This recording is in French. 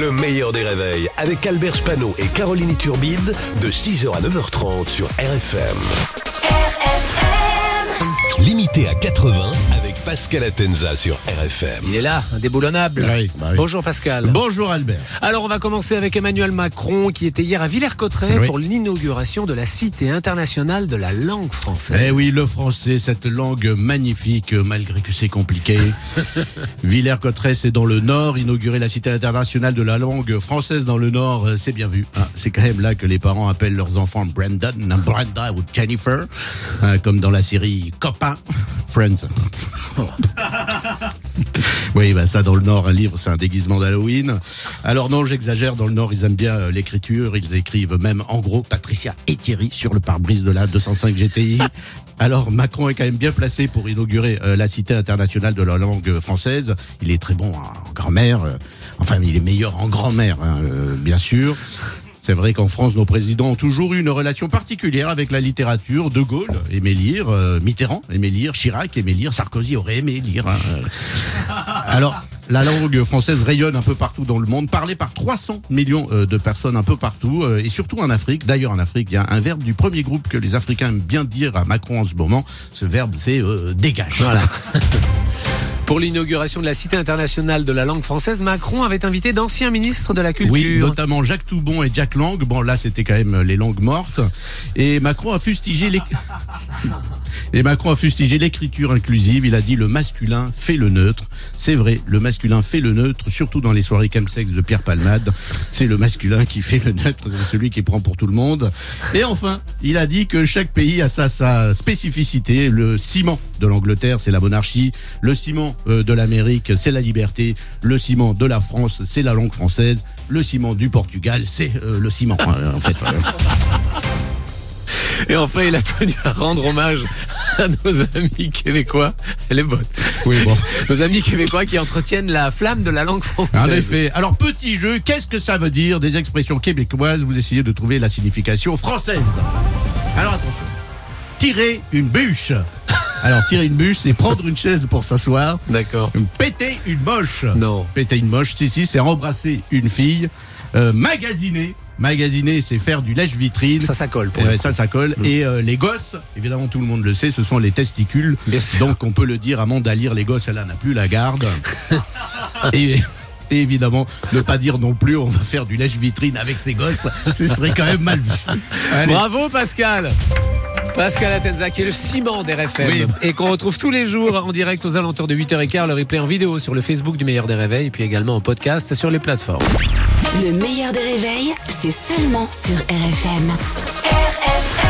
Le meilleur des réveils avec Albert Spano et Caroline Turbide de 6h à 9h30 sur RFM. RFM Limité à 80 avec Pascal Atenza sur RFM. Il est là, indéboulonnable. Oui, bah oui. Bonjour Pascal. Bonjour Albert. Alors on va commencer avec Emmanuel Macron qui était hier à Villers-Cotterêts Oui. pour l'inauguration de la Cité internationale de la langue française. Eh oui, le français, cette langue magnifique, malgré que c'est compliqué. Villers-Cotterêts, c'est dans le Nord. Inaugurer la Cité internationale de la langue française dans le Nord, euh, c'est bien vu. hein. C'est quand même là que les parents appellent leurs enfants Brandon, Brenda ou Jennifer, hein, comme dans la série Copain, Friends. Oui, bah ça dans le Nord, un livre, c'est un déguisement d'Halloween. Alors non, j'exagère. Dans le Nord, ils aiment bien euh, l'écriture. Ils écrivent même en gros Patricia et Thierry sur le pare-brise de la 205 GTI. Alors Macron est quand même bien placé pour inaugurer euh, la Cité internationale de la langue française. Il est très bon en grammaire. euh, enfin, il est meilleur en grand-mère, hein, euh, bien sûr. C'est vrai qu'en France, nos présidents ont toujours eu une relation particulière avec la littérature. De Gaulle aimait lire, euh, Mitterrand aimait lire, Chirac aimait lire, Sarkozy aurait aimé lire. hein. Alors, la langue française rayonne un peu partout dans le monde, parlée par 300 millions euh, de personnes un peu partout, euh, et surtout en Afrique. D'ailleurs, en Afrique, il y a un verbe du premier groupe que les Africains aiment bien dire à Macron en ce moment. Ce verbe, c'est euh, dégage. Voilà. Pour l'inauguration de la Cité internationale de la langue française, Macron avait invité d'anciens ministres de la culture. Oui, notamment Jacques Toubon et Jack Lang. Bon, là, c'était quand même les langues mortes. Et Macron a fustigé les... Et Macron a fustigé l'écriture inclusive. Il a dit le masculin fait le neutre. C'est vrai, le masculin fait le neutre, surtout dans les soirées chemsex de Pierre Palmade. C'est le masculin qui fait le neutre, c'est celui qui prend pour tout le monde. Et enfin, il a dit que chaque pays a sa, sa spécificité. Le ciment de l'Angleterre, c'est la monarchie. Le ciment euh, de l'Amérique, c'est la liberté. Le ciment de la France, c'est la langue française. Le ciment du Portugal, c'est euh, le ciment, euh, en fait. Et enfin, il a tenu à rendre hommage à nos amis québécois. Elle est bonne. Oui, bon. Nos amis québécois qui entretiennent la flamme de la langue française. En effet. Alors, petit jeu, qu'est-ce que ça veut dire des expressions québécoises? Vous essayez de trouver la signification française. Alors, attention. Tirer une bûche. Alors, tirer une bûche, c'est prendre une chaise pour s'asseoir. D'accord. Péter une moche. Non. Péter une moche, si, si, c'est embrasser une fille. Euh, magasiner. Magasiner, c'est faire du lèche-vitrine. Ça, ça colle pour ça, ça colle. Et euh, les gosses, évidemment, tout le monde le sait, ce sont les testicules. Bien sûr. Donc, on peut le dire, Amanda Lire, les gosses, elle en a plus la garde. et, et évidemment, ne pas dire non plus, on va faire du lèche-vitrine avec ses gosses. Ce serait quand même mal vu. Allez. Bravo Pascal Pascal Atenza qui est le ciment des RFM Oui. et qu'on retrouve tous les jours en direct aux alentours de 8h15 le replay en vidéo sur le Facebook du Meilleur des Réveils et puis également en podcast sur les plateformes. Le meilleur des réveils, c'est seulement sur RFM. RFM